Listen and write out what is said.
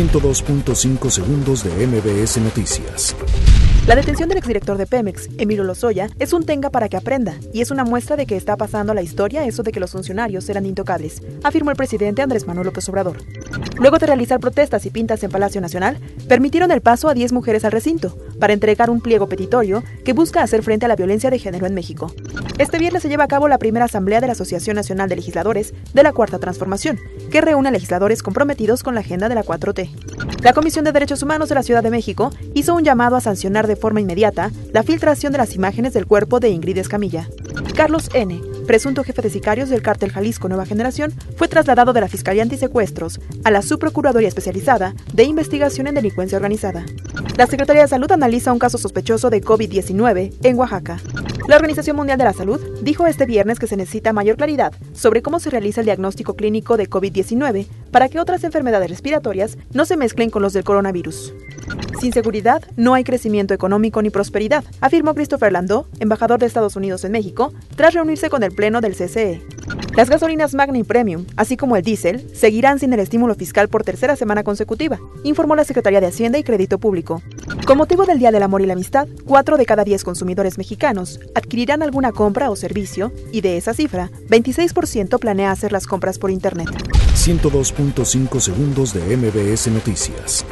102.5 segundos de MBS Noticias. La detención del exdirector de Pemex, Emilio Lozoya, es un tenga para que aprenda y es una muestra de que está pasando la historia eso de que los funcionarios eran intocables, afirmó el presidente Andrés Manuel López Obrador. Luego de realizar protestas y pintas en Palacio Nacional, permitieron el paso a 10 mujeres al recinto para entregar un pliego petitorio que busca hacer frente a la violencia de género en México. Este viernes se lleva a cabo la primera asamblea de la Asociación Nacional de Legisladores de la Cuarta Transformación, que reúne a legisladores comprometidos con la agenda de la 4T. La Comisión de Derechos Humanos de la Ciudad de México hizo un llamado a sancionar de forma inmediata la filtración de las imágenes del cuerpo de Ingrid Escamilla. Carlos N., presunto jefe de sicarios del cártel Jalisco Nueva Generación, fue trasladado de la Fiscalía Antisecuestros a la Subprocuraduría Especializada de Investigación en Delincuencia Organizada. La Secretaría de Salud analiza un caso sospechoso de COVID-19 en Oaxaca. La Organización Mundial de la Salud dijo este viernes que se necesita mayor claridad sobre cómo se realiza el diagnóstico clínico de COVID-19 para que otras enfermedades respiratorias no se mezclen con los del coronavirus. Sin seguridad no hay crecimiento económico ni prosperidad, afirmó Christopher Landau, embajador de Estados Unidos en México, tras reunirse con el Pleno del CCE. Las gasolinas Magna y Premium, así como el diésel, seguirán sin el estímulo fiscal por tercera semana consecutiva, informó la Secretaría de Hacienda y Crédito Público. Con motivo del Día del Amor y la Amistad, 4 de cada 10 consumidores mexicanos adquirirán alguna compra o servicio y de esa cifra, 26% planea hacer las compras por Internet. 102.5 segundos de MBS Noticias.